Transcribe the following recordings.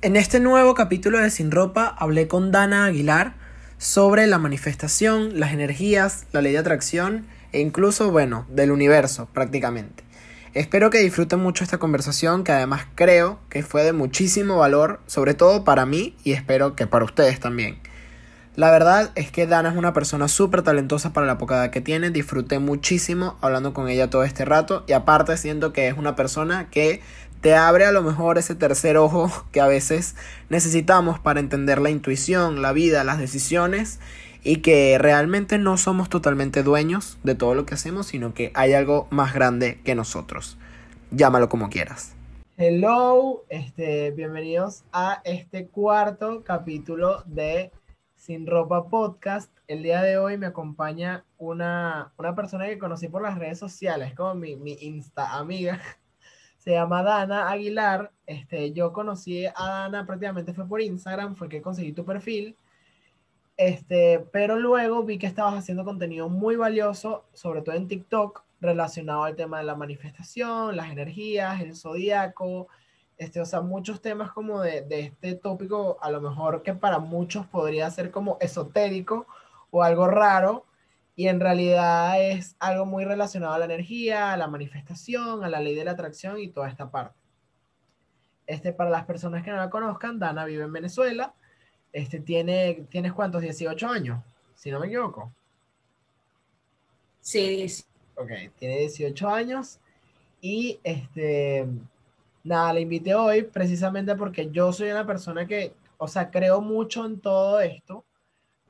En este nuevo capítulo de Sin Ropa hablé con Dana Aguilar sobre la manifestación, las energías, la ley de atracción e incluso, bueno, del universo prácticamente. Espero que disfruten mucho esta conversación que además creo que fue de muchísimo valor, sobre todo para mí y espero que para ustedes también. La verdad es que Dana es una persona súper talentosa para la poca edad que tiene, disfruté muchísimo hablando con ella todo este rato y aparte siento que es una persona que te abre a lo mejor ese tercer ojo que a veces necesitamos para entender la intuición, la vida, las decisiones y que realmente no somos totalmente dueños de todo lo que hacemos, sino que hay algo más grande que nosotros. Llámalo como quieras. Hello, este, bienvenidos a este cuarto capítulo de Sin Ropa Podcast. El día de hoy me acompaña una, una persona que conocí por las redes sociales, como mi, mi Insta amiga se llama Dana Aguilar. Este, yo conocí a Dana prácticamente fue por Instagram, fue que conseguí tu perfil. Este, pero luego vi que estabas haciendo contenido muy valioso, sobre todo en TikTok, relacionado al tema de la manifestación, las energías, el zodíaco, este, o sea, muchos temas como de, de este tópico, a lo mejor que para muchos podría ser como esotérico o algo raro, y en realidad es algo muy relacionado a la energía, a la manifestación, a la ley de la atracción y toda esta parte. Este, para las personas que no la conozcan, Dana vive en Venezuela. Este, tiene, ¿Tienes cuántos? 18 años, si no me equivoco. Sí, Ok, tiene 18 años y este, nada, le invité hoy precisamente porque yo soy una persona que, o sea, creo mucho en todo esto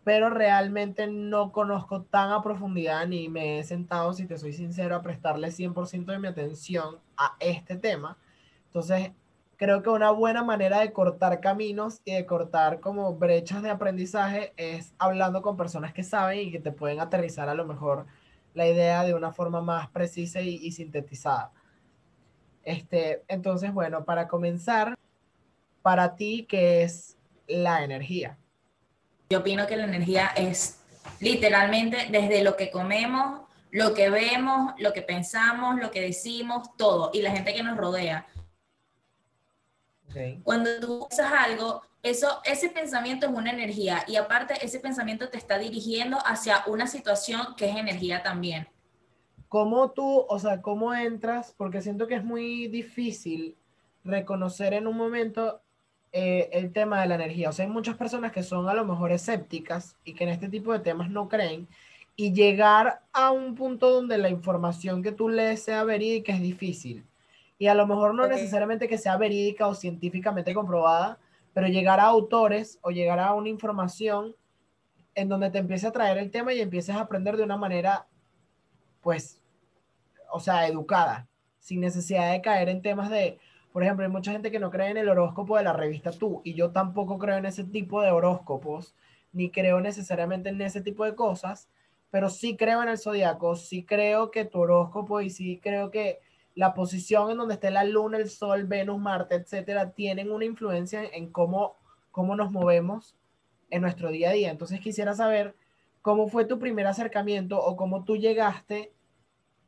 pero realmente no conozco tan a profundidad ni me he sentado, si te soy sincero, a prestarle 100% de mi atención a este tema. Entonces, creo que una buena manera de cortar caminos y de cortar como brechas de aprendizaje es hablando con personas que saben y que te pueden aterrizar a lo mejor la idea de una forma más precisa y, y sintetizada. Este, entonces, bueno, para comenzar, para ti, ¿qué es la energía? Yo opino que la energía es literalmente desde lo que comemos, lo que vemos, lo que pensamos, lo que decimos, todo, y la gente que nos rodea. Cuando tú usas algo, eso, ese pensamiento es una energía y aparte ese pensamiento te está dirigiendo hacia una situación que es energía también. ¿Cómo tú, o sea, cómo entras? Porque siento que es muy difícil reconocer en un momento eh, el tema de la energía. O sea, hay muchas personas que son a lo mejor escépticas y que en este tipo de temas no creen. Y llegar a un punto donde la información que tú lees sea verídica es difícil. Y a lo mejor no necesariamente que sea verídica o científicamente comprobada, pero llegar a autores o llegar a una información en donde te empiece a traer el tema y empieces a aprender de una manera, pues, o sea, educada, sin necesidad de caer en temas de, por ejemplo, hay mucha gente que no cree en el horóscopo de la revista Tú, y yo tampoco creo en ese tipo de horóscopos, ni creo necesariamente en ese tipo de cosas, pero sí creo en el zodiaco, sí creo que tu horóscopo y sí creo que la posición en donde esté la luna, el sol, Venus, Marte, etcétera, tienen una influencia en cómo, cómo nos movemos en nuestro día a día. Entonces quisiera saber cómo fue tu primer acercamiento o cómo tú llegaste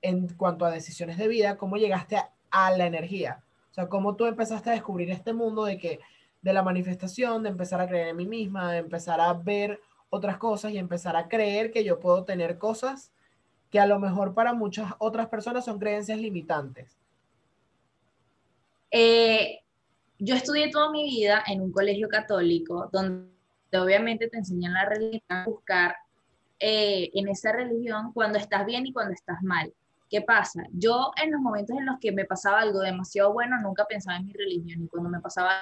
en cuanto a decisiones de vida, cómo llegaste a la energía. O sea, cómo tú empezaste a descubrir este mundo de que de la manifestación, de empezar a creer en mí misma, de empezar a ver otras cosas y empezar a creer que yo puedo tener cosas que a lo mejor para muchas otras personas son creencias limitantes. Eh, yo estudié toda mi vida en un colegio católico donde obviamente te enseñan la religión a buscar eh, en esa religión cuando estás bien y cuando estás mal. ¿Qué pasa? Yo en los momentos en los que me pasaba algo demasiado bueno, nunca pensaba en mi religión y cuando me pasaba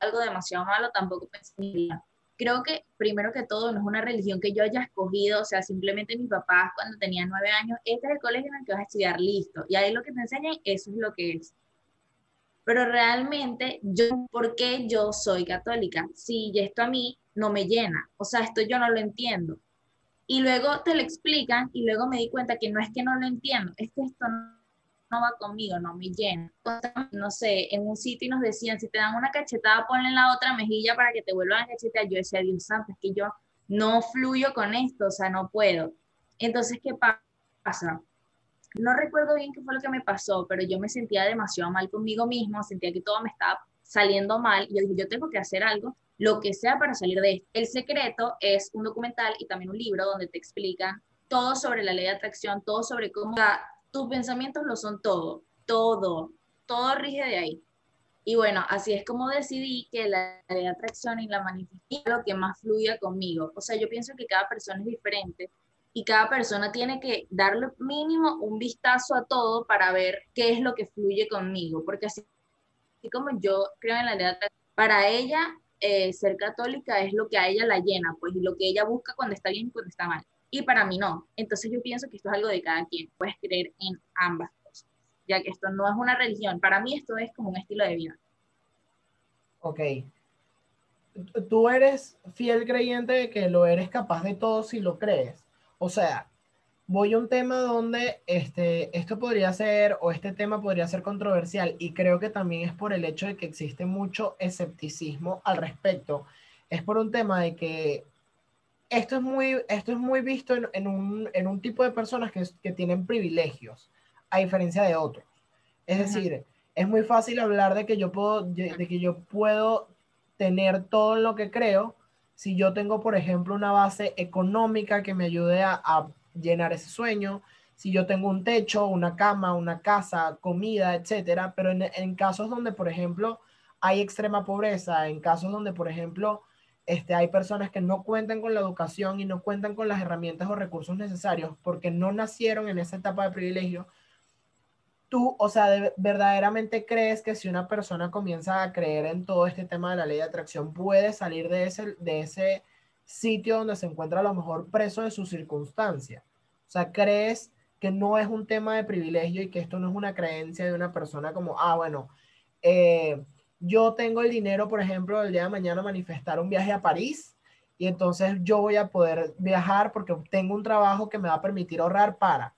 algo demasiado malo, tampoco pensaba en mi Creo que primero que todo no es una religión que yo haya escogido, o sea, simplemente mis papás cuando tenía nueve años, este es el colegio en el que vas a estudiar, listo. Y ahí lo que te enseñan, eso es lo que es. Pero realmente, yo, ¿por qué yo soy católica? Si esto a mí no me llena, o sea, esto yo no lo entiendo. Y luego te lo explican y luego me di cuenta que no es que no lo entiendo, es que esto no, va conmigo, no me llena. No sé, en un sitio nos decían, si te dan una cachetada, ponle en la otra mejilla para que te vuelvan a cachetear. Yo decía, Dios santo, es que yo no fluyo con esto, o sea, no puedo. Entonces, ¿qué pasa? No recuerdo bien qué fue lo que me pasó, pero yo me sentía demasiado mal conmigo mismo, sentía que todo me estaba saliendo mal. Y yo dije, yo tengo que hacer algo, lo que sea para salir de esto. El secreto es un documental y también un libro donde te explican todo sobre la ley de atracción, todo sobre cómo tus pensamientos lo son todo, todo, todo rige de ahí. Y bueno, así es como decidí que la ley de atracción y la manifestación lo que más fluya conmigo. O sea, yo pienso que cada persona es diferente y cada persona tiene que darle mínimo un vistazo a todo para ver qué es lo que fluye conmigo, porque así, como yo creo en la ley de atracción, para ella eh, ser católica es lo que a ella la llena, pues, y lo que ella busca cuando está bien y cuando está mal. Y para mí no. Entonces yo pienso que esto es algo de cada quien. Puedes creer en ambas cosas, ya que esto no es una religión. Para mí esto es como un estilo de vida. Ok. Tú eres fiel creyente de que lo eres capaz de todo si lo crees. O sea, voy a un tema donde este, esto podría ser o este tema podría ser controversial y creo que también es por el hecho de que existe mucho escepticismo al respecto. Es por un tema de que esto es muy, esto es muy visto en, un, tipo de personas que, tienen privilegios, a diferencia de otros. Es decir, es muy fácil hablar de que yo puedo, de que yo puedo tener todo lo que creo si yo tengo, por ejemplo, una base económica que me ayude a, llenar ese sueño, si yo tengo un techo, una cama, una casa, comida, etcétera, pero en, casos donde, por ejemplo, hay extrema pobreza, en casos donde, por ejemplo, este, hay personas que no cuentan con la educación y no cuentan con las herramientas o recursos necesarios porque no nacieron en esa etapa de privilegio, tú, o sea, verdaderamente crees que si una persona comienza a creer en todo este tema de la ley de atracción, puede salir de ese, de ese sitio donde se encuentra a lo mejor preso de su circunstancia. O sea, crees que no es un tema de privilegio y que esto no es una creencia de una persona como, ah, bueno, eh, yo tengo el dinero, por ejemplo, el día de mañana manifestar un viaje a París y entonces yo voy a poder viajar porque tengo un trabajo que me va a permitir ahorrar para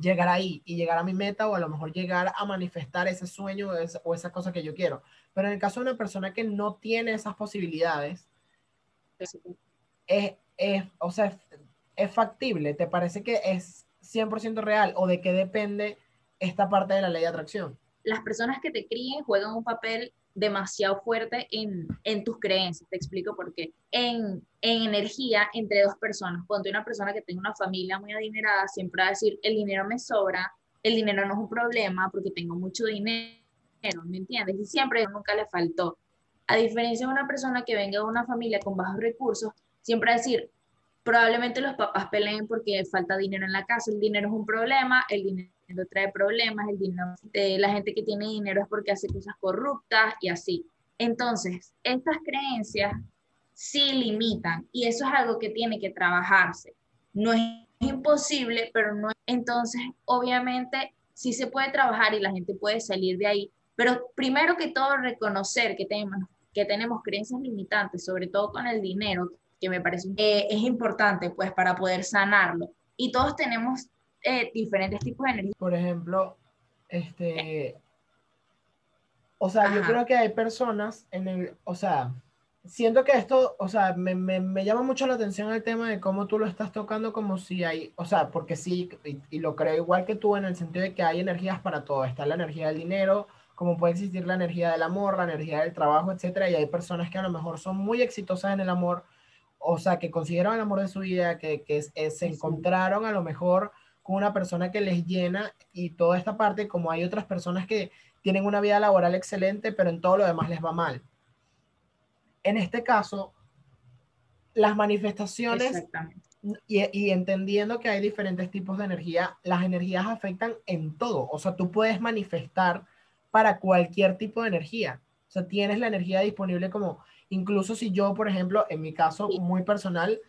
llegar ahí y llegar a mi meta o a lo mejor llegar a manifestar ese sueño o esa, cosa que yo quiero. Pero en el caso de una persona que no tiene esas posibilidades, es, o sea, es factible. ¿Te parece que es 100% real o de qué depende esta parte de la ley de atracción? las personas que te críen juegan un papel demasiado fuerte en, tus creencias. Te explico por qué. En, energía entre dos personas, ponte una persona que tenga una familia muy adinerada, siempre va a decir, el dinero me sobra, el dinero no es un problema porque tengo mucho dinero, ¿me entiendes? Y siempre nunca le faltó. A diferencia de una persona que venga de una familia con bajos recursos, siempre a decir, probablemente los papás peleen porque falta dinero en la casa, el dinero es un problema, el dinero trae problemas, el dinero, de la gente que tiene dinero es porque hace cosas corruptas y así. Entonces, estas creencias sí limitan y eso es algo que tiene que trabajarse. No es imposible, pero no es... Entonces, obviamente, sí se puede trabajar y la gente puede salir de ahí, pero primero que todo reconocer que tenemos, que tenemos creencias limitantes, sobre todo con el dinero, que me parece eh, es importante pues para poder sanarlo. Y todos tenemos eh, diferentes tipos de energía. Por ejemplo, este, o sea, yo creo que hay personas en el, o sea, siento que esto, o sea, me, me, me, llama mucho la atención el tema de cómo tú lo estás tocando como si hay, o sea, porque sí, y, y, lo creo igual que tú en el sentido de que hay energías para todo. Está la energía del dinero, como puede existir la energía del amor, la energía del trabajo, etcétera, y hay personas que a lo mejor son muy exitosas en el amor, o sea, que consiguieron el amor de su vida, que, que se encontraron a lo mejor con una persona que les llena y toda esta parte, como hay otras personas que tienen una vida laboral excelente, pero en todo lo demás les va mal. En este caso, las manifestaciones y, y, entendiendo que hay diferentes tipos de energía, las energías afectan en todo. O sea, tú puedes manifestar para cualquier tipo de energía. O sea, tienes la energía disponible como, incluso si yo, por ejemplo, en mi caso muy personal,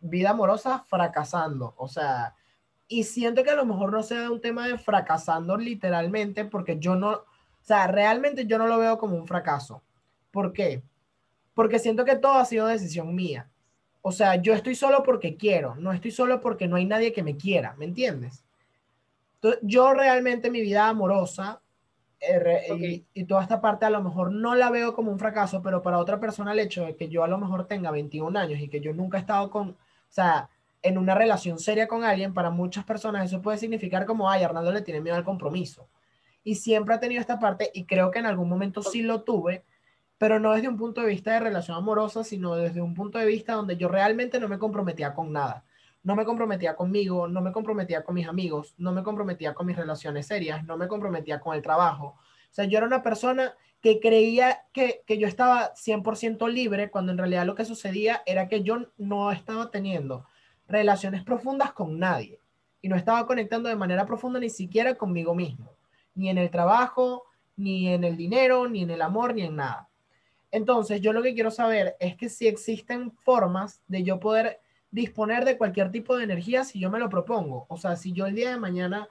vida amorosa fracasando. O sea, y siento que a lo mejor no sea un tema de fracasando literalmente, porque yo no, o sea, realmente yo no lo veo como un fracaso. ¿Por qué? Porque siento que todo ha sido decisión mía. O sea, yo estoy solo porque quiero, no estoy solo porque no hay nadie que me quiera, ¿me entiendes? Entonces, yo realmente mi vida amorosa eh, y, y, toda esta parte a lo mejor no la veo como un fracaso, pero para otra persona el hecho de que yo a lo mejor tenga 21 años y que yo nunca he estado con, o sea, en una relación seria con alguien, para muchas personas eso puede significar como, ay, Arnaldo le tiene miedo al compromiso. y siempre ha tenido esta parte y creo que en algún momento sí lo tuve, pero no desde un punto de vista de relación amorosa, sino desde un punto de vista donde yo realmente no me comprometía con nada. No me comprometía conmigo, no me comprometía con mis amigos, no me comprometía con mis relaciones serias, no me comprometía con el trabajo. O sea, yo era una persona que creía que, que yo estaba 100% libre cuando en realidad lo que sucedía era que yo no estaba teniendo relaciones profundas con nadie y no estaba conectando de manera profunda ni siquiera conmigo mismo, ni en el trabajo, ni en el dinero, ni en el amor, ni en nada. Entonces, yo lo que quiero saber es que si existen formas de yo poder disponer de cualquier tipo de energía si yo me lo propongo. O sea, si yo el día de mañana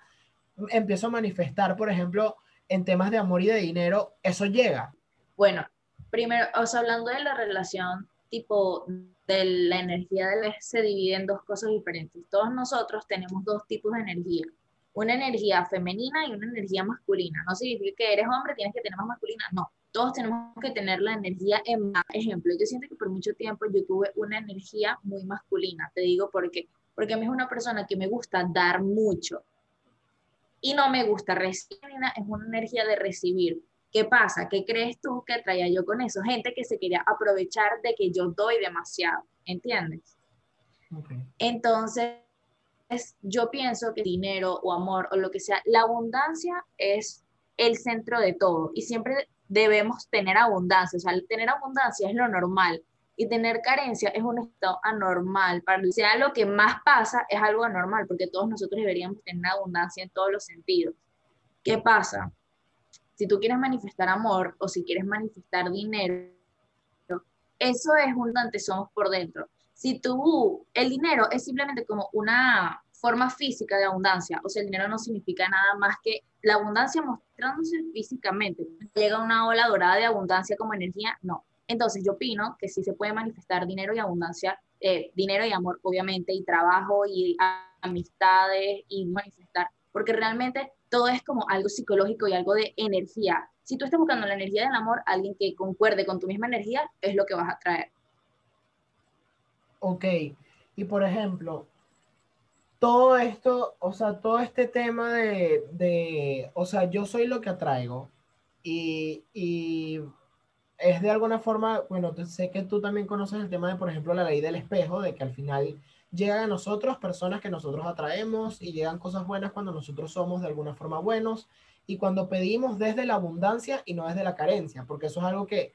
empiezo a manifestar, por ejemplo, en temas de amor y de dinero, eso llega. Bueno, primero, o sea, hablando de la relación tipo de la energía se divide en dos cosas diferentes. Todos nosotros tenemos dos tipos de energía. Una energía femenina y una energía masculina. No significa que eres hombre, tienes que tener más masculina. No, todos tenemos que tener la energía en. Ejemplo, yo siento que por mucho tiempo yo tuve una energía muy masculina. Te digo por qué. Porque a mí es una persona que me gusta dar mucho y no me gusta recibir. Es una energía de recibir. ¿Qué pasa? ¿Qué crees tú que traía yo con eso? Gente que se quería aprovechar de que yo doy demasiado. ¿Entiendes? Entonces, yo pienso que dinero o amor o lo que sea, la abundancia es el centro de todo y siempre debemos tener abundancia, o sea, tener abundancia es lo normal y tener carencia es un estado anormal. Para sea lo que más pasa, es algo anormal, porque todos nosotros deberíamos tener abundancia en todos los sentidos. ¿Qué pasa? Si tú quieres manifestar amor o si quieres manifestar dinero, eso es un somos por dentro. Si tú, el dinero es simplemente como una forma física de abundancia. O sea, el dinero no significa nada más que la abundancia mostrándose físicamente. Llega una ola dorada de abundancia como energía, no. Entonces yo opino que sí se puede manifestar dinero y abundancia, eh, dinero y amor, obviamente, y trabajo y amistades y manifestar, porque realmente todo es como algo psicológico y algo de energía. Si tú estás buscando la energía del amor, alguien que concuerde con tu misma energía es lo que vas a traer. Ok, y por ejemplo, todo esto, o sea, todo este tema de, o sea, yo soy lo que atraigo y, y es de alguna forma, bueno, sé que tú también conoces el tema de, por ejemplo, la ley del espejo, de que al final llegan a nosotros personas que nosotros atraemos y llegan cosas buenas cuando nosotros somos de alguna forma buenos y cuando pedimos desde la abundancia y no desde la carencia, porque eso es algo que,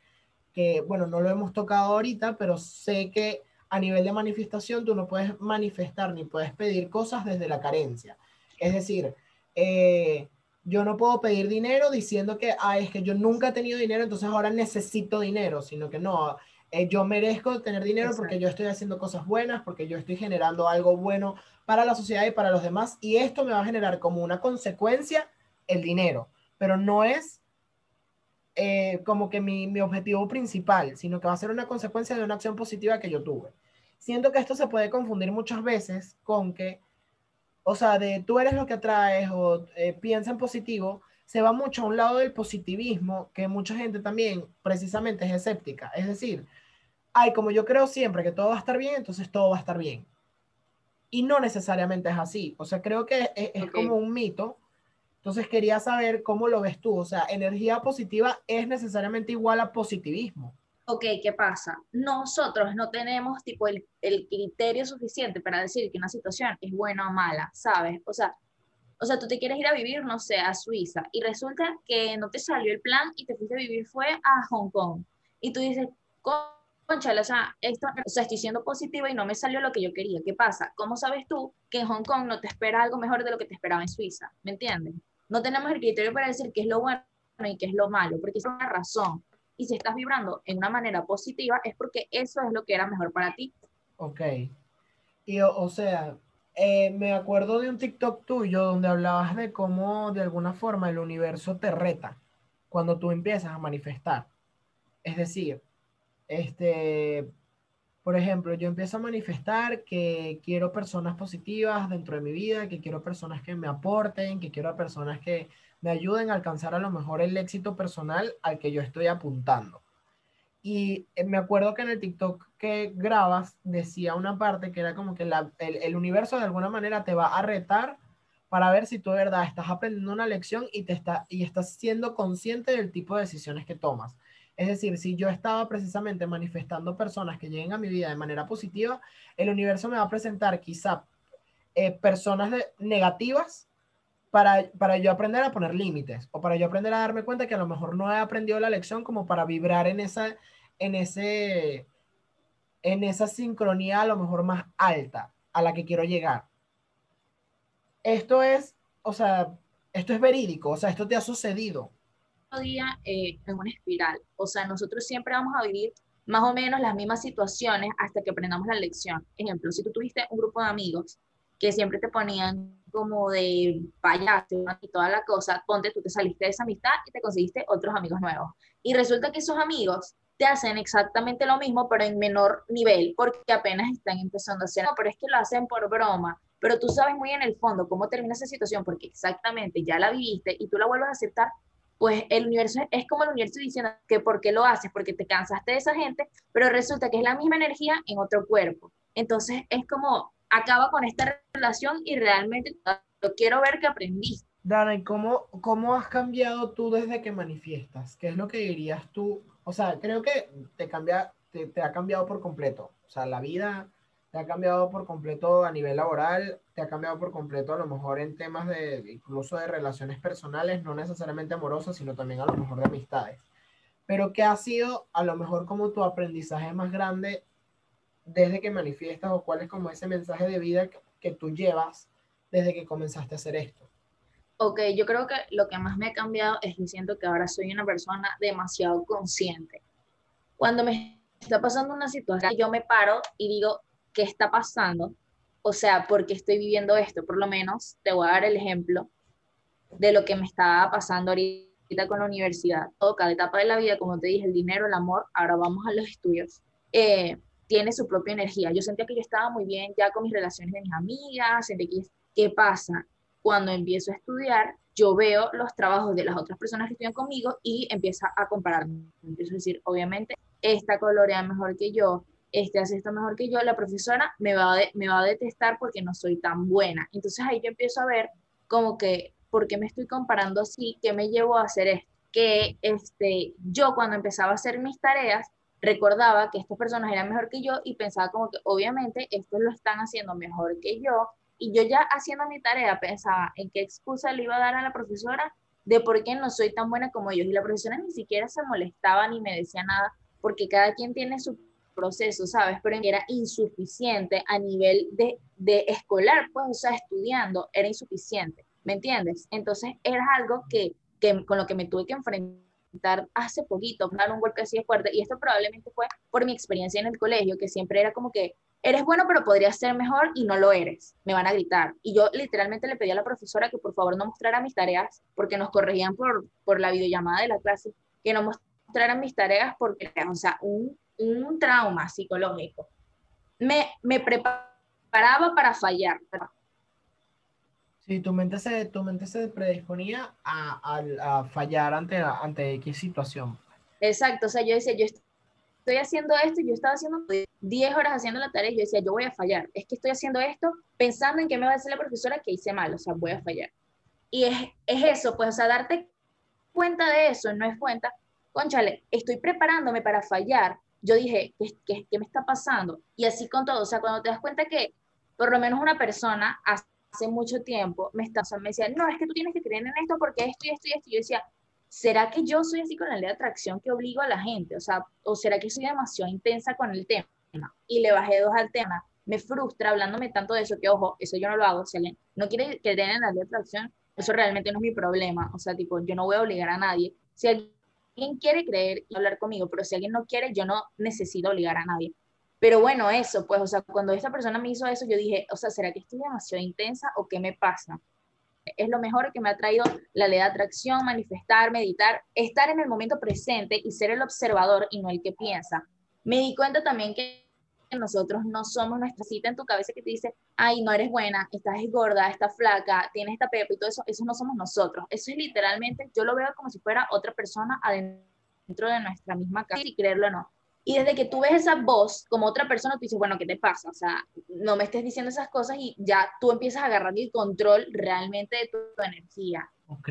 que bueno, no lo hemos tocado ahorita, pero sé que a nivel de manifestación tú no puedes manifestar ni puedes pedir cosas desde la carencia. Es decir, eh, yo no puedo pedir dinero diciendo que, ah, es que yo nunca he tenido dinero, entonces ahora necesito dinero, sino que no, eh, yo merezco tener dinero porque yo estoy haciendo cosas buenas, porque yo estoy generando algo bueno para la sociedad y para los demás, y esto me va a generar como una consecuencia el dinero, pero no es eh, como que mi, mi objetivo principal, sino que va a ser una consecuencia de una acción positiva que yo tuve siento que esto se puede confundir muchas veces con que, o sea, de tú eres lo que atraes o eh, piensa en positivo, se va mucho a un lado del positivismo que mucha gente también precisamente es escéptica. Es decir, ay, como yo creo siempre que todo va a estar bien, entonces todo va a estar bien. Y no necesariamente es así. O sea, creo que es, es como un mito. Entonces quería saber cómo lo ves tú. O sea, energía positiva es necesariamente igual a positivismo ok, ¿qué pasa? Nosotros no tenemos tipo el, el, criterio suficiente para decir que una situación es buena o mala, ¿sabes? O sea, o sea, tú te quieres ir a vivir, no sé, a Suiza y resulta que no te salió el plan y te fuiste a vivir fue a Hong Kong. Y tú dices, conchale, o sea, esto, o sea, estoy siendo positiva y no me salió lo que yo quería. ¿Qué pasa? ¿Cómo sabes tú que en Hong Kong no te espera algo mejor de lo que te esperaba en Suiza? ¿Me entiendes? No tenemos el criterio para decir qué es lo bueno y qué es lo malo, porque es una razón. Y si estás vibrando en una manera positiva, es porque eso es lo que era mejor para ti. Ok. Y o, sea, eh, me acuerdo de un TikTok tuyo donde hablabas de cómo de alguna forma el universo te reta cuando tú empiezas a manifestar. Es decir, este, por ejemplo, yo empiezo a manifestar que quiero personas positivas dentro de mi vida, que quiero personas que me aporten, que quiero personas que me ayuden a alcanzar a lo mejor el éxito personal al que yo estoy apuntando. Y eh, me acuerdo que en el TikTok que grabas decía una parte que era como que el, el, universo de alguna manera te va a retar para ver si tú de verdad estás aprendiendo una lección y, te está, y estás siendo consciente del tipo de decisiones que tomas. Es decir, si yo estaba precisamente manifestando personas que lleguen a mi vida de manera positiva, el universo me va a presentar quizá eh, personas negativas para, para yo aprender a poner límites o para yo aprender a darme cuenta que a lo mejor no he aprendido la lección como para vibrar en esa, en ese, en esa sincronía a lo mejor más alta a la que quiero llegar. Esto es, o sea, esto es verídico, o sea, esto te ha sucedido día eh, en una espiral. O sea, nosotros siempre vamos a vivir más o menos las mismas situaciones hasta que aprendamos la lección. Ejemplo, si tú tuviste un grupo de amigos que siempre te ponían como de payaso y toda la cosa, ponte, tú te saliste de esa amistad y te conseguiste otros amigos nuevos. Y resulta que esos amigos te hacen exactamente lo mismo, pero en menor nivel, porque apenas están empezando a hacer, no, pero es que lo hacen por broma, pero tú sabes muy en el fondo cómo termina esa situación, porque exactamente ya la viviste y tú la vuelves a aceptar pues el universo es como el universo diciendo que por qué lo haces, porque te cansaste de esa gente, pero resulta que es la misma energía en otro cuerpo. Entonces es como acaba con esta relación y realmente lo quiero ver que aprendiste. Dana, ¿y cómo, cómo has cambiado tú desde que manifiestas? ¿Qué es lo que dirías tú? O sea, creo que te, cambia, te ha cambiado por completo. O sea, la vida te ha cambiado por completo a nivel laboral, te ha cambiado por completo a lo mejor en temas de incluso de relaciones personales, no necesariamente amorosas, sino también a lo mejor de amistades. Pero ¿qué ha sido a lo mejor como tu aprendizaje más grande desde que manifiestas o cuál es como ese mensaje de vida que, tú llevas desde que comenzaste a hacer esto? Ok, yo creo que lo que más me ha cambiado es que siento que ahora soy una persona demasiado consciente. Cuando me está pasando una situación, yo me paro y digo, qué está pasando, o sea, por qué estoy viviendo esto. Por lo menos te voy a dar el ejemplo de lo que me estaba pasando ahorita con la universidad. Todo, cada etapa de la vida, como te dije, el dinero, el amor, ahora vamos a los estudios, eh, tiene su propia energía. Yo sentía que yo estaba muy bien ya con mis relaciones de mis amigas, sentí que, ¿qué pasa? Cuando empiezo a estudiar, yo veo los trabajos de las otras personas que estudian conmigo y empiezo a compararme. Empiezo a decir, obviamente, esta colorea mejor que yo, este hace esto mejor que yo, la profesora me va, a me va a detestar porque no soy tan buena. Entonces ahí yo empiezo a ver como que, ¿por qué me estoy comparando así? ¿Qué me llevó a hacer esto? Que este, yo cuando empezaba a hacer mis tareas, recordaba que estas personas eran mejor que yo y pensaba como que obviamente estos lo están haciendo mejor que yo. Y yo ya haciendo mi tarea pensaba en qué excusa le iba a dar a la profesora de por qué no soy tan buena como ellos. Y la profesora ni siquiera se molestaba ni me decía nada, porque cada quien tiene su proceso, ¿sabes? Pero era insuficiente a nivel de, de escolar, pues, o sea, estudiando, era insuficiente, ¿me entiendes? Entonces era algo que, que con lo que me tuve que enfrentar hace poquito, dar un golpe así de fuerte, y esto probablemente fue por mi experiencia en el colegio, que siempre era como que, eres bueno, pero podrías ser mejor y no lo eres, me van a gritar. Y yo literalmente le pedí a la profesora que por favor no mostrara mis tareas, porque nos corregían por, por la videollamada de la clase, que no mostraran mis tareas porque, o sea, un un trauma psicológico. Me, me preparaba para fallar. Sí, tu mente se, tu mente se predisponía a, a, fallar ante, ante qué situación. Exacto, o sea, yo decía, yo estoy haciendo esto, yo estaba haciendo 10 horas haciendo la tarea y yo decía, yo voy a fallar. Es que estoy haciendo esto pensando en qué me va a decir la profesora que hice mal, o sea, voy a fallar. Y es, es eso, pues, o sea, darte cuenta de eso, no es cuenta, conchale, estoy preparándome para fallar yo dije, ¿qué, qué, me está pasando? Y así con todo, o sea, cuando te das cuenta que por lo menos una persona hace mucho tiempo me, está, me decía, no, es que tú tienes que creer en esto porque esto y esto y esto. Y yo decía, ¿será que yo soy así con la ley de atracción que obligo a la gente? O sea, ¿o será que soy demasiado intensa con el tema? Y le bajé dos al tema. Me frustra hablándome tanto de eso que, ojo, eso yo no lo hago. Si alguien no quiere creer en la ley de atracción, eso realmente no es mi problema. O sea, tipo, yo no voy a obligar a nadie. Si alguien quiere creer y hablar conmigo, pero si alguien no quiere, yo no necesito obligar a nadie. Pero bueno, eso, pues, o sea, cuando esta persona me hizo eso, yo dije, o sea, ¿será que estoy demasiado intensa o qué me pasa? Es lo mejor que me ha traído la ley de atracción, manifestar, meditar, estar en el momento presente y ser el observador y no el que piensa. Me di cuenta también que nosotros no somos nuestra cita en tu cabeza que te dice, ay, no eres buena, estás gorda, estás flaca, tienes esta pepa y todo eso, eso no somos nosotros. Eso es literalmente, yo lo veo como si fuera otra persona adentro de nuestra misma casa, y creerlo o no. Y desde que tú ves esa voz como otra persona, tú dices, bueno, ¿qué te pasa? O sea, no me estés diciendo esas cosas y ya tú empiezas a agarrar el control realmente de tu, energía. Ok,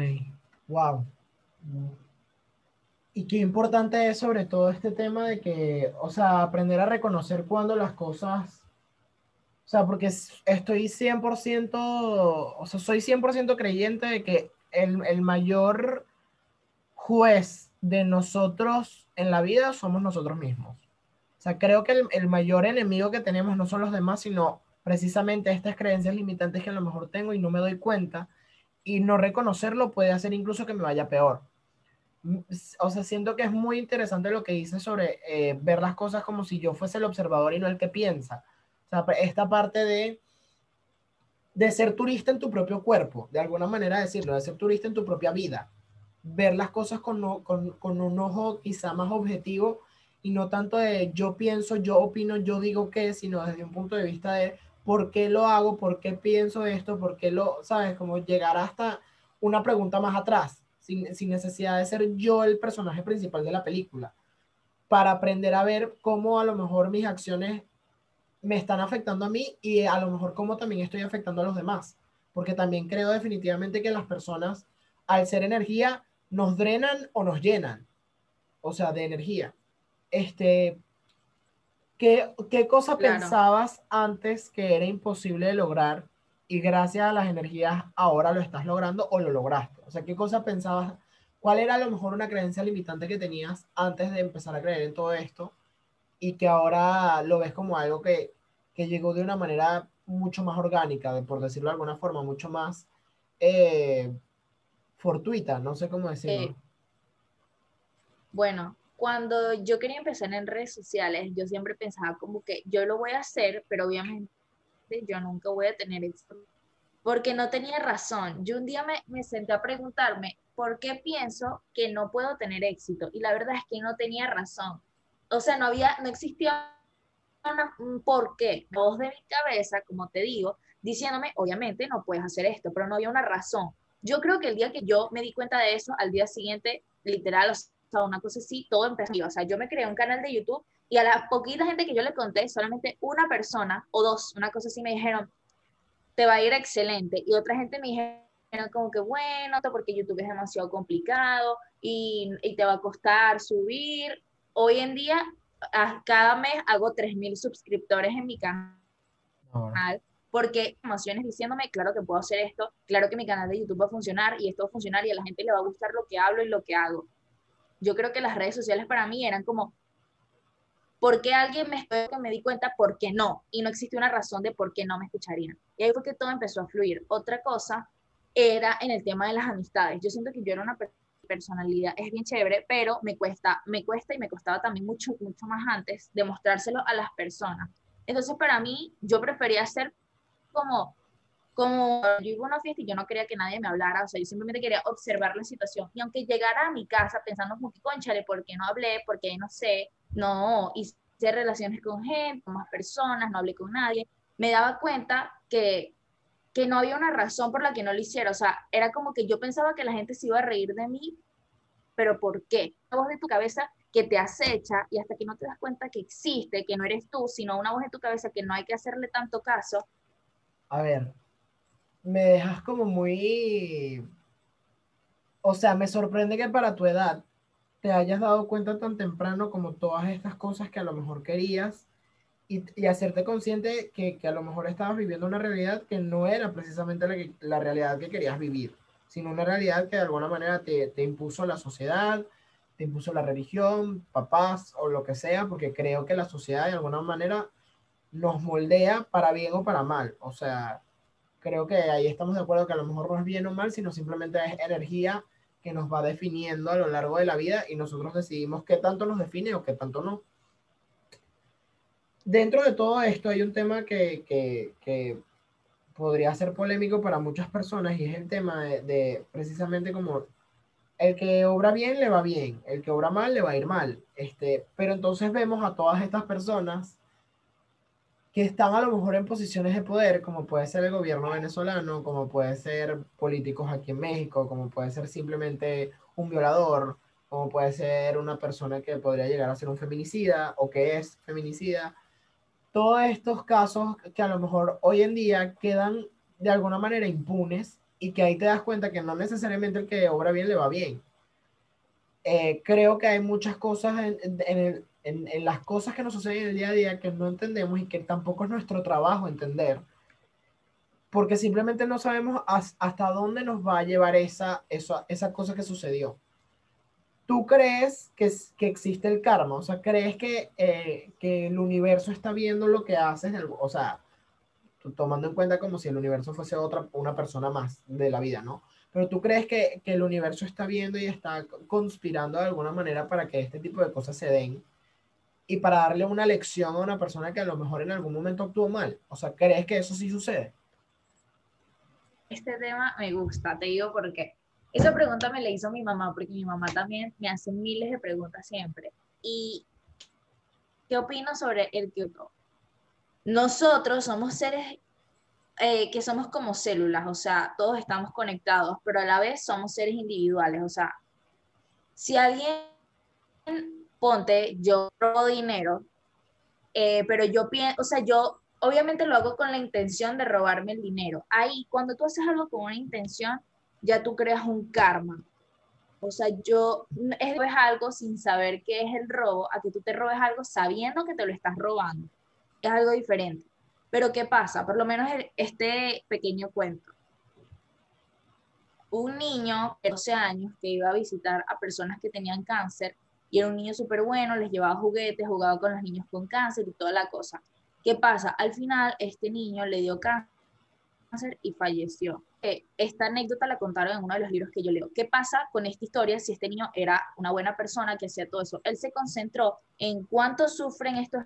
wow. Y qué importante es sobre todo este tema de que, o sea, aprender a reconocer cuando las cosas, o sea, porque estoy 100%, o sea, soy 100% creyente de que el, el mayor juez de nosotros en la vida somos nosotros mismos. O sea, creo que el, mayor enemigo que tenemos no son los demás, sino precisamente estas creencias limitantes que a lo mejor tengo y no me doy cuenta. Y no reconocerlo puede hacer incluso que me vaya peor. Mm, o sea, siento que es muy interesante lo que dice sobre eh, ver las cosas como si yo fuese el observador y no el que piensa. O sea, esta parte de, de ser turista en tu propio cuerpo, de alguna manera decirlo, de ser turista en tu propia vida ver las cosas con, con, con, un ojo quizá más objetivo y no tanto de yo pienso, yo opino, yo digo qué, sino desde un punto de vista de por qué lo hago, por qué pienso esto, por qué lo, sabes, como llegar hasta una pregunta más atrás, sin, sin necesidad de ser yo el personaje principal de la película, para aprender a ver cómo a lo mejor mis acciones me están afectando a mí y a lo mejor cómo también estoy afectando a los demás, porque también creo definitivamente que las personas, al ser energía, nos drenan o nos llenan, o sea, de energía. Este, ¿qué, qué cosa pensabas antes que era imposible de lograr y gracias a las energías ahora lo estás logrando o lo lograste? O sea, ¿qué cosa pensabas? ¿Cuál era a lo mejor una creencia limitante que tenías antes de empezar a creer en todo esto y que ahora lo ves como algo que, que llegó de una manera mucho más orgánica, de, por decirlo de alguna forma, mucho más eh, fortuita, no sé cómo decirlo. bueno, cuando yo quería empezar en redes sociales, yo siempre pensaba como que yo lo voy a hacer, pero obviamente yo nunca voy a tener éxito, porque no tenía razón. Yo un día me, me senté a preguntarme, ¿por qué pienso que no puedo tener éxito? Y la verdad es que no tenía razón. O sea, no había, no existía un por qué. Voz de mi cabeza, como te digo, diciéndome, obviamente no puedes hacer esto, pero no había una razón. Yo creo que el día que yo me di cuenta de eso, al día siguiente, literal, o sea, una cosa así, todo empezó. O sea, yo me creé un canal de YouTube y a la poquita gente que yo le conté, solamente una persona o dos, una cosa así, me dijeron, te va a ir excelente. Y otra gente me dijeron como que, bueno, porque YouTube es demasiado complicado y, te va a costar subir. Hoy en día, cada mes hago 3.000 suscriptores en mi canal porque emociones diciéndome, claro que puedo hacer esto, claro que mi canal de YouTube va a funcionar y esto va a funcionar y a la gente le va a gustar lo que hablo y lo que hago. Yo creo que las redes sociales para mí eran como, ¿por qué alguien me que me di cuenta por qué no? Y no existía una razón de por qué no me escucharían. Y ahí fue que todo empezó a fluir. Otra cosa era en el tema de las amistades. Yo siento que yo era una personalidad, es bien chévere, pero me cuesta, me cuesta y me costaba también mucho, mucho más antes demostrárselo a las personas. Entonces, para mí, yo prefería ser como, como yo iba a una fiesta y yo no quería que nadie me hablara, o sea, yo simplemente quería observar la situación. Y aunque llegara a mi casa pensando como que, conchale, ¿por qué no hablé? ¿Por qué no sé? No, hice relaciones con gente, con más personas, no hablé con nadie, me daba cuenta que, que no había una razón por la que no lo hiciera. O sea, era como que yo pensaba que la gente se iba a reír de mí, pero ¿por qué? Una voz de tu cabeza que te acecha y hasta que no te das cuenta que existe, que no eres tú, sino una voz de tu cabeza que no hay que hacerle tanto caso, a ver, me dejas como muy... O sea, me sorprende que para tu edad te hayas dado cuenta tan temprano como todas estas cosas que a lo mejor querías y, y hacerte consciente que, que, a lo mejor estabas viviendo una realidad que no era precisamente la, la realidad que querías vivir, sino una realidad que de alguna manera te, te impuso la sociedad, te impuso la religión, papás o lo que sea, porque creo que la sociedad de alguna manera nos moldea para bien o para mal. O sea, creo que ahí estamos de acuerdo que a lo mejor no es bien o mal, sino simplemente es energía que nos va definiendo a lo largo de la vida y nosotros decidimos qué tanto nos define o qué tanto no. Dentro de todo esto hay un tema que, que, que podría ser polémico para muchas personas y es el tema de, precisamente como el que obra bien le va bien, el que obra mal le va a ir mal. Este, pero entonces vemos a todas estas personas que están a lo mejor en posiciones de poder, como puede ser el gobierno venezolano, como puede ser políticos aquí en México, como puede ser simplemente un violador como puede ser una persona que podría llegar a ser un feminicida o que es feminicida. Todos estos casos que a lo mejor hoy en día quedan de alguna manera impunes y que ahí te das cuenta que no necesariamente el que obra bien le va bien. Eh, creo que hay muchas cosas en, en, en, las cosas que nos suceden en el día a día que no entendemos y que tampoco es nuestro trabajo entender, porque simplemente no sabemos hasta dónde nos va a llevar esa, esa, esa cosa que sucedió. ¿Tú crees que, que existe el karma? O sea, ¿crees que, eh, que el universo está viendo lo que haces? O sea, tomando en cuenta como si el universo fuese otra, una persona más de la vida, ¿no? Pero tú crees que, que el universo está viendo y está conspirando de alguna manera para que este tipo de cosas se den y para darle una lección a una persona que a lo mejor en algún momento actuó mal. O sea, ¿crees que eso sí sucede? Este tema me gusta, te digo porque esa pregunta me la hizo mi mamá, porque mi mamá también me hace miles de preguntas siempre. ¿Y qué opino sobre el Kyoto? Nosotros somos seres eh, que somos como células, o sea, todos estamos conectados, pero a la vez somos seres individuales, o sea, si alguien, ponte, yo robo dinero, eh, pero yo pienso, o sea, yo obviamente lo hago con la intención de robarme el dinero. Ahí, cuando tú haces algo con una intención, ya tú creas un karma. O sea, yo es, algo sin saber qué es el robo, a que tú te robes algo sabiendo que te lo estás robando. Es algo diferente. Pero ¿qué pasa? Por lo menos este pequeño cuento. Un niño de 12 años que iba a visitar a personas que tenían cáncer y era un niño súper bueno, les llevaba juguetes, jugaba con los niños con cáncer y toda la cosa. ¿Qué pasa? Al final este niño le dio cáncer y falleció. Eh, esta anécdota la contaron en uno de los libros que yo leo. ¿Qué pasa con esta historia si este niño era una buena persona que hacía todo eso? Él se concentró en cuánto sufren estos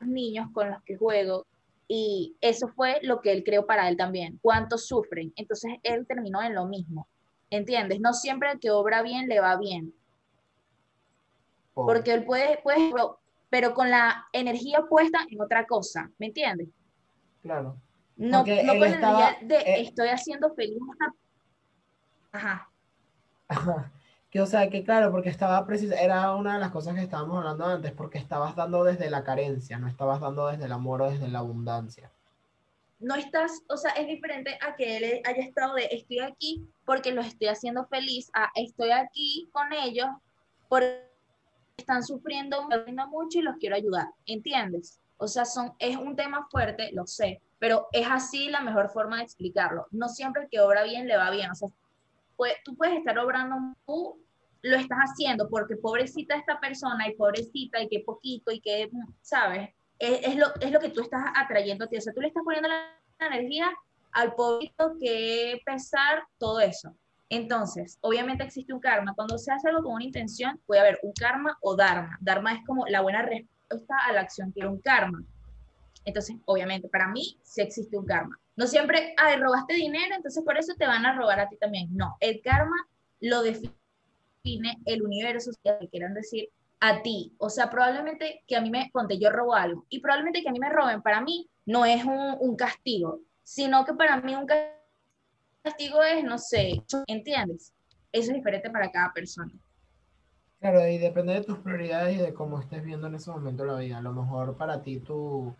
niños con los que juego y eso fue lo que él creó para él también, cuánto sufren. Entonces él terminó en lo mismo. ¿Entiendes? No siempre el que obra bien le va bien. Porque él puede, puede, pero con la energía puesta en otra cosa, ¿me entiendes? Claro. No, no con la energía de eh, estoy haciendo feliz Ajá. Ajá. Que, o sea, que claro, porque estaba preciso, era una de las cosas que estábamos hablando antes, porque estabas dando desde la carencia, no estabas dando desde el amor o desde la abundancia. No estás, o sea, es diferente a que él haya estado de estoy aquí porque los estoy haciendo feliz, a estoy aquí con ellos porque están sufriendo mucho y los quiero ayudar, ¿entiendes? O sea, son, es un tema fuerte, lo sé, pero es así la mejor forma de explicarlo. No siempre el que obra bien le va bien. O sea, tú puedes estar obrando, tú lo estás haciendo porque pobrecita esta persona y pobrecita y qué poquito y qué, ¿sabes? Es, lo, es lo que tú estás atrayendo a ti. O sea, tú le estás poniendo la, energía al poquito que pesar todo eso. Entonces, obviamente existe un karma. Cuando se hace algo con una intención, puede haber un karma o dharma. Dharma es como la buena respuesta a la acción que era un karma. Entonces, obviamente, para mí sí existe un karma. No siempre, ay, robaste dinero, entonces por eso te van a robar a ti también. No, el karma lo define el universo, si quieran decir, a ti. O sea, probablemente que a mí me, ponte, yo robo algo, y probablemente que a mí me roben, para mí no es un, un castigo, sino que para mí un castigo es, no sé, ¿entiendes? Eso es diferente para cada persona. Claro, y depende de tus prioridades y de cómo estés viendo en ese momento la vida. A lo mejor para ti tú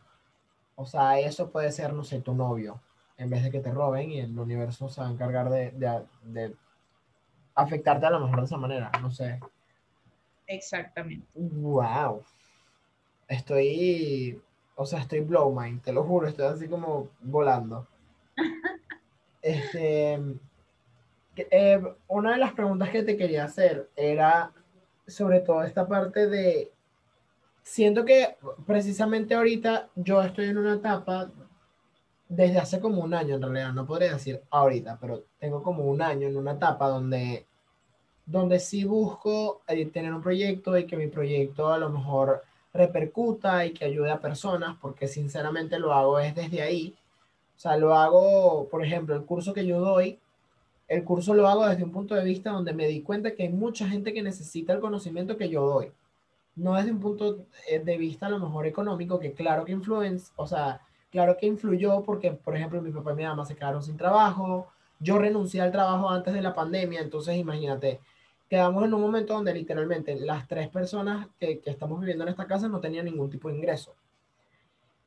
o sea, eso puede ser, no sé, tu novio, en vez de que te roben y el universo se va a encargar de, de, afectarte a lo mejor de esa manera, no sé. Exactamente. Wow. Estoy, o sea, estoy blow mind, te lo juro, estoy así como volando. Este, eh, una de las preguntas que te quería hacer era sobre todo esta parte de siento que precisamente ahorita yo estoy en una etapa desde hace como un año en realidad, no podría decir ahorita, pero tengo como un año en una etapa donde, donde sí busco eh, tener un proyecto y que mi proyecto a lo mejor repercuta y que ayude a personas, porque sinceramente lo hago es desde ahí. O sea, lo hago, por ejemplo, el curso que yo doy, el curso lo hago desde un punto de vista donde me di cuenta que hay mucha gente que necesita el conocimiento que yo doy no desde un punto eh, de vista a lo mejor económico, que claro que influencia, o sea, claro que influyó porque, por ejemplo, mi papá y mi mamá se quedaron sin trabajo, yo renuncié al trabajo antes de la pandemia, entonces imagínate, quedamos en un momento donde literalmente las tres personas que, que estamos viviendo en esta casa no tenían ningún tipo de ingreso.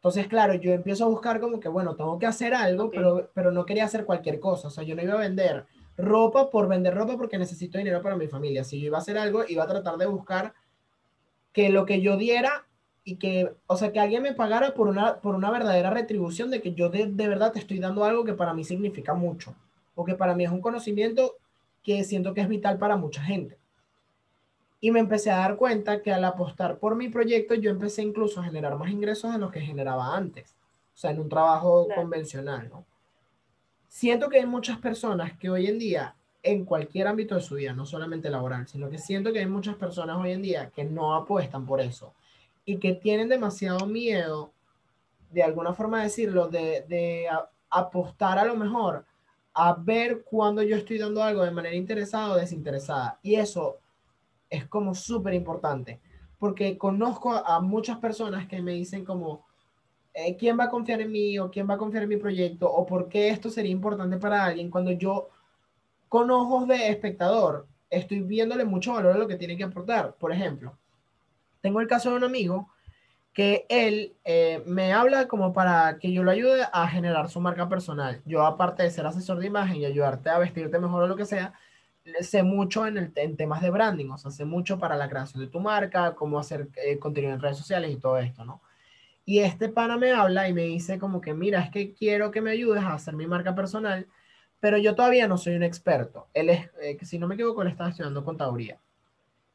Entonces, claro, yo empiezo a buscar como que, bueno, tengo que hacer algo, pero, pero no quería hacer cualquier cosa. O sea, yo no iba a vender ropa por vender ropa porque necesito dinero para mi familia. Si yo iba a hacer algo, iba a tratar de buscar que lo que yo diera y que, o sea, que alguien me pagara por una, por una verdadera retribución de que yo de, de verdad te estoy dando algo que para mí significa mucho o que para mí es un conocimiento que siento que es vital para mucha gente. Y me empecé a dar cuenta que al apostar por mi proyecto, yo empecé incluso a generar más ingresos de los que generaba antes. O sea, en un trabajo convencional, ¿no? Siento que hay muchas personas que hoy en día, en cualquier ámbito de su vida, no solamente laboral, sino que siento que hay muchas personas hoy en día que no apuestan por eso y que tienen demasiado miedo, de alguna forma decirlo, de, de apostar a lo mejor a ver cuando yo estoy dando algo de manera interesada o desinteresada. Y eso es como súper importante, porque conozco a, muchas personas que me dicen como, eh, ¿quién va a confiar en mí o quién va a confiar en mi proyecto o por qué esto sería importante para alguien cuando yo con ojos de espectador estoy viéndole mucho valor a lo que tiene que aportar. Por ejemplo, tengo el caso de un amigo que él eh, me habla como para que yo lo ayude a generar su marca personal. Yo, aparte de ser asesor de imagen y ayudarte a vestirte mejor o lo que sea, sé mucho en, el, en temas de branding, o sea, sé mucho para la creación de tu marca, cómo hacer eh, contenido en redes sociales y todo esto, ¿no? Y este pana me habla y me dice como que, mira, es que quiero que me ayudes a hacer mi marca personal, pero yo todavía no soy un experto. Él es, eh, si no me equivoco, él estaba estudiando contaduría.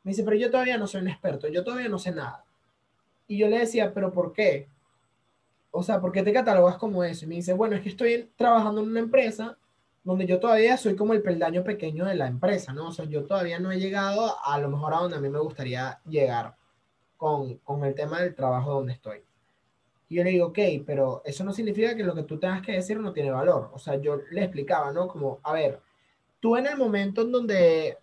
Me dice, pero yo todavía no soy un experto, yo todavía no sé nada. Y yo le decía, pero ¿por qué? O sea, ¿por qué te catalogas como eso? Y me dice, bueno, es que estoy trabajando en una empresa donde yo todavía soy como el peldaño pequeño de la empresa, ¿no? O sea, yo todavía no he llegado a, lo mejor a donde a mí me gustaría llegar con, con el tema del trabajo donde estoy. Y yo le digo, ok, pero eso no significa que lo que tú tengas que decir no tiene valor. O sea, yo le explicaba, ¿no? Como, a ver, tú en el momento en donde,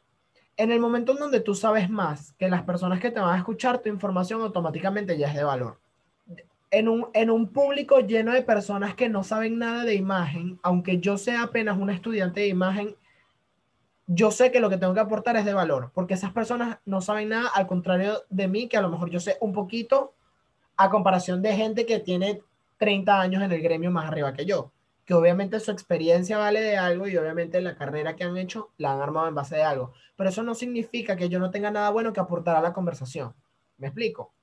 en el momento en donde tú sabes más que las personas que te van a escuchar, tu información automáticamente ya es de valor en un, en un público lleno de personas que no saben nada de imagen, aunque yo sea apenas un estudiante de imagen, yo sé que lo que tengo que aportar es de valor, porque esas personas no saben nada, al contrario de mí, que a lo mejor yo sé un poquito a comparación de gente que tiene 30 años en el gremio más arriba que yo, que obviamente su experiencia vale de algo y obviamente la carrera que han hecho la han armado en base de algo, pero eso no significa que yo no tenga nada bueno que aportar a la conversación. ¿Me explico?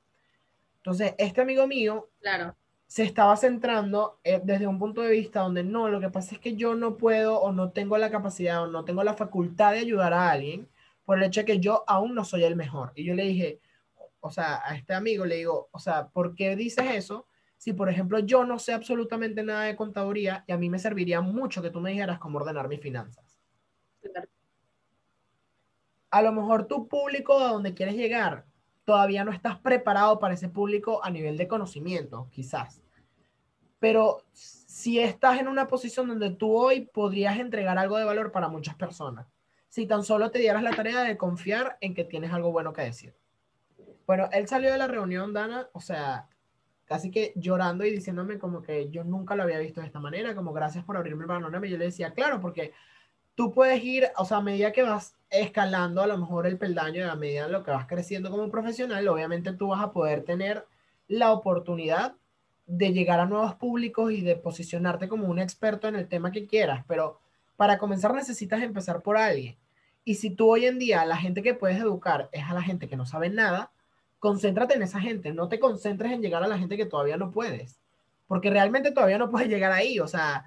Entonces, este amigo mío claro. se estaba centrando eh, desde un punto de vista donde no, lo que pasa es que yo no puedo o no tengo la capacidad o no tengo la facultad de ayudar a alguien por el hecho de que yo aún no soy el mejor. Y yo le dije, o sea, a este amigo le digo, o sea, ¿por qué dices eso? Si, por ejemplo, yo no sé absolutamente nada de contaduría y a mí me serviría mucho que tú me dijeras cómo ordenar mis finanzas. A lo mejor tu público a donde quieres llegar todavía no estás preparado para ese público a nivel de conocimiento, quizás. Pero si estás en una posición donde tú hoy podrías entregar algo de valor para muchas personas, si tan solo te dieras la tarea de confiar en que tienes algo bueno que decir. Bueno, él salió de la reunión, Dana, o sea, casi que llorando y diciéndome como que yo nunca lo había visto de esta manera, como gracias por abrirme el panorama. Y yo le decía, claro, porque tú puedes ir, o sea, a medida que vas escalando a lo mejor el peldaño, a medida en lo que vas creciendo como profesional, obviamente tú vas a poder tener la oportunidad de llegar a nuevos públicos y de posicionarte como un experto en el tema que quieras, pero para comenzar necesitas empezar por alguien. Y si tú hoy en día la gente que puedes educar es a la gente que no sabe nada, concéntrate en esa gente, no te concentres en llegar a la gente que todavía no puedes, porque realmente todavía no puedes llegar ahí, o sea,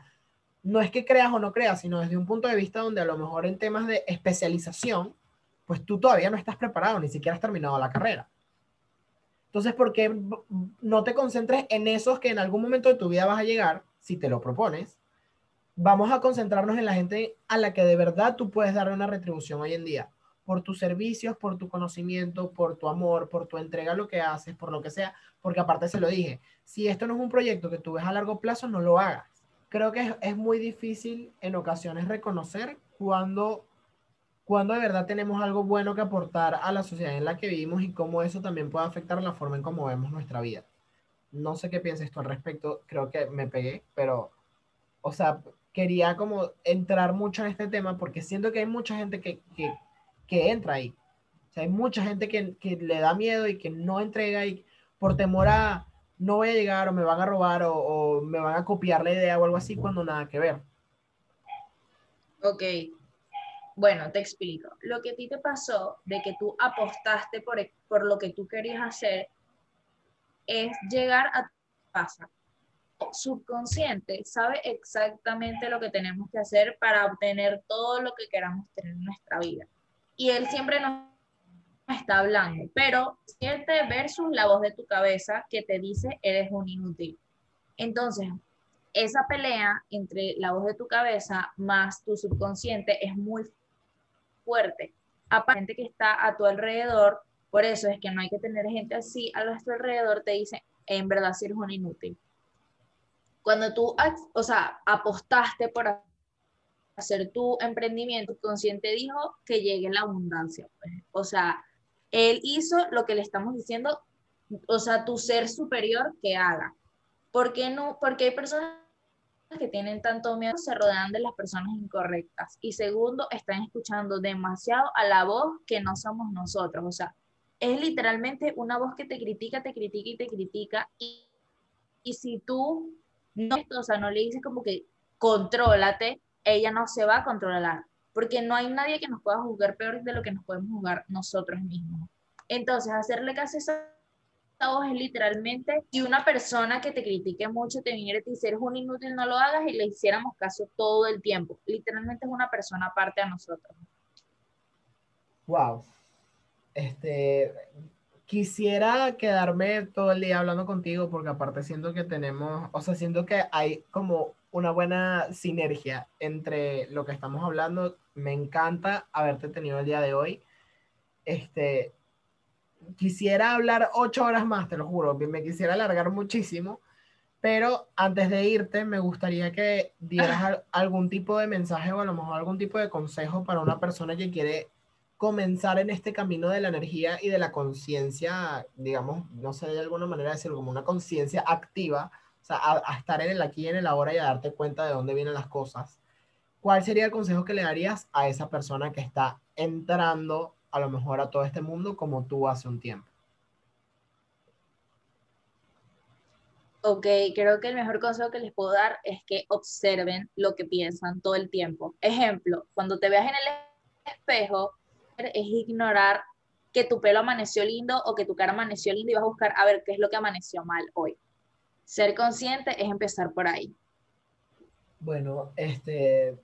no es que creas o no creas, sino desde un punto de vista donde a lo mejor en temas de especialización, pues tú todavía no estás preparado, ni siquiera has terminado la carrera. Entonces, ¿por qué no te concentres en esos que en algún momento de tu vida vas a llegar, si te lo propones? Vamos a concentrarnos en la gente a la que de verdad tú puedes darle una retribución hoy en día, por tus servicios, por tu conocimiento, por tu amor, por tu entrega lo que haces, por lo que sea, porque aparte se lo dije, si esto no es un proyecto que tú ves a largo plazo, no lo hagas creo que es, muy difícil en ocasiones reconocer cuando, cuando de verdad tenemos algo bueno que aportar a la sociedad en la que vivimos y cómo eso también puede afectar la forma en cómo vemos nuestra vida. No sé qué piensas tú al respecto, creo que me pegué, pero, o sea, quería como entrar mucho en este tema porque siento que hay mucha gente que, que, que entra ahí. O sea, hay mucha gente que, que le da miedo y que no entrega y por temor a no voy a llegar o me van a robar o, me van a copiar la idea o algo así cuando nada que ver. Ok. Bueno, te explico. Lo que a ti te pasó de que tú apostaste por, por lo que tú querías hacer es llegar a tu casa. Subconsciente sabe exactamente lo que tenemos que hacer para obtener todo lo que queramos tener en nuestra vida. Y él siempre nos está hablando, pero siente versus la voz de tu cabeza que te dice eres un inútil. Entonces, esa pelea entre la voz de tu cabeza más tu subconsciente es muy fuerte. Aparente que está a tu alrededor, por eso es que no hay que tener gente así a nuestro alrededor, te dice, en verdad si eres un inútil. Cuando tú, o sea, apostaste por hacer tu emprendimiento, tu consciente dijo que llegue la abundancia. Pues. O sea, él hizo lo que le estamos diciendo, o sea, tu ser superior que haga. ¿Por qué no? Porque hay personas que tienen tanto miedo se rodean de las personas incorrectas. Y segundo, están escuchando demasiado a la voz que no somos nosotros. O sea, es literalmente una voz que te critica, te critica y te critica. Y, si tú no, o sea, no le dices como que contrólate, ella no se va a controlar. Porque no hay nadie que nos pueda juzgar peor de lo que nos podemos juzgar nosotros mismos. Entonces, hacerle caso a esa voz es literalmente si una persona que te critique mucho te viniera y te eres un inútil, no lo hagas y le hiciéramos caso todo el tiempo. Literalmente es una persona aparte a nosotros. Wow. Este, quisiera quedarme todo el día hablando contigo porque aparte siento que tenemos, o sea, siento que hay como una buena sinergia entre lo que estamos hablando. Me encanta haberte tenido el día de hoy. Este, quisiera hablar ocho horas más, te lo juro, me quisiera alargar muchísimo, pero antes de irte me gustaría que dieras algún tipo de mensaje o a lo mejor algún tipo de consejo para una persona que quiere comenzar en este camino de la energía y de la conciencia, digamos, no sé de alguna manera decirlo, como una conciencia activa, o sea, a, estar en el aquí y en el ahora y a darte cuenta de dónde vienen las cosas. ¿Cuál sería el consejo que le darías a esa persona que está entrando a lo mejor a todo este mundo como tú hace un tiempo. Ok, creo que el mejor consejo que les puedo dar es que observen lo que piensan todo el tiempo. Ejemplo, cuando te veas en el espejo, es ignorar que tu pelo amaneció lindo o que tu cara amaneció linda y vas a buscar a ver qué es lo que amaneció mal hoy. Ser consciente es empezar por ahí. Bueno, este,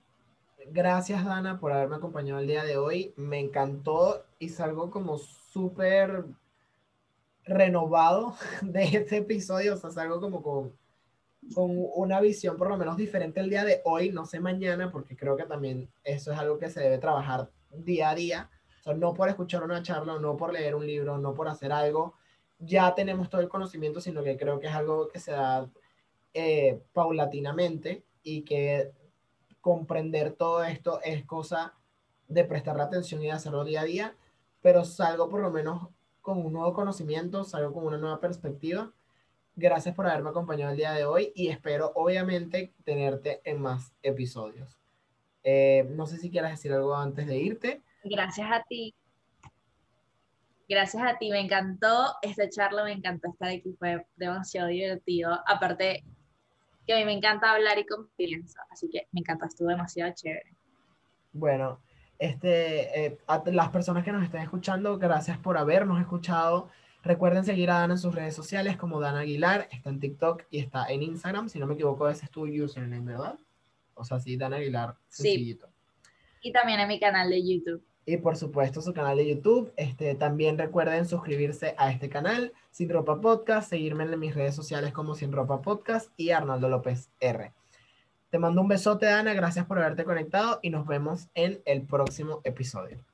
gracias Dana por haberme acompañado el día de hoy. Me encantó y salgo como súper renovado de este episodio. O sea, salgo como con, con una visión por lo menos diferente el día de hoy, no sé mañana, porque creo que también eso es algo que se debe trabajar día a día. O sea, no por escuchar una charla, no por leer un libro, no por hacer algo, ya tenemos todo el conocimiento, sino que creo que es algo que se da eh, paulatinamente y que comprender todo esto es cosa de prestarle atención y de hacerlo día a día, pero salgo por lo menos con un nuevo conocimiento, salgo con una nueva perspectiva. Gracias por haberme acompañado el día de hoy y espero obviamente tenerte en más episodios. Eh, no sé si quieras decir algo antes de irte. Gracias a ti. Gracias a ti, me encantó esta charla, me encantó estar aquí, fue demasiado divertido. Aparte, que a mí me encanta hablar y confianza, así que me encanta, estuvo demasiado chévere. Bueno, este, eh, a las personas que nos estén escuchando, gracias por habernos escuchado. Recuerden seguir a Dana en sus redes sociales como Dana Aguilar, está en TikTok y está en Instagram, si no me equivoco, ese es tu username, ¿verdad? O sea, sí, Dana Aguilar, sencillito. Sí. Y también en mi canal de YouTube y por supuesto su canal de YouTube. Este, también recuerden suscribirse a este canal, Sin Ropa Podcast, seguirme en mis redes sociales como Sin Ropa Podcast y Arnaldo López R. Te mando un besote, Ana, gracias por haberte conectado y nos vemos en el próximo episodio.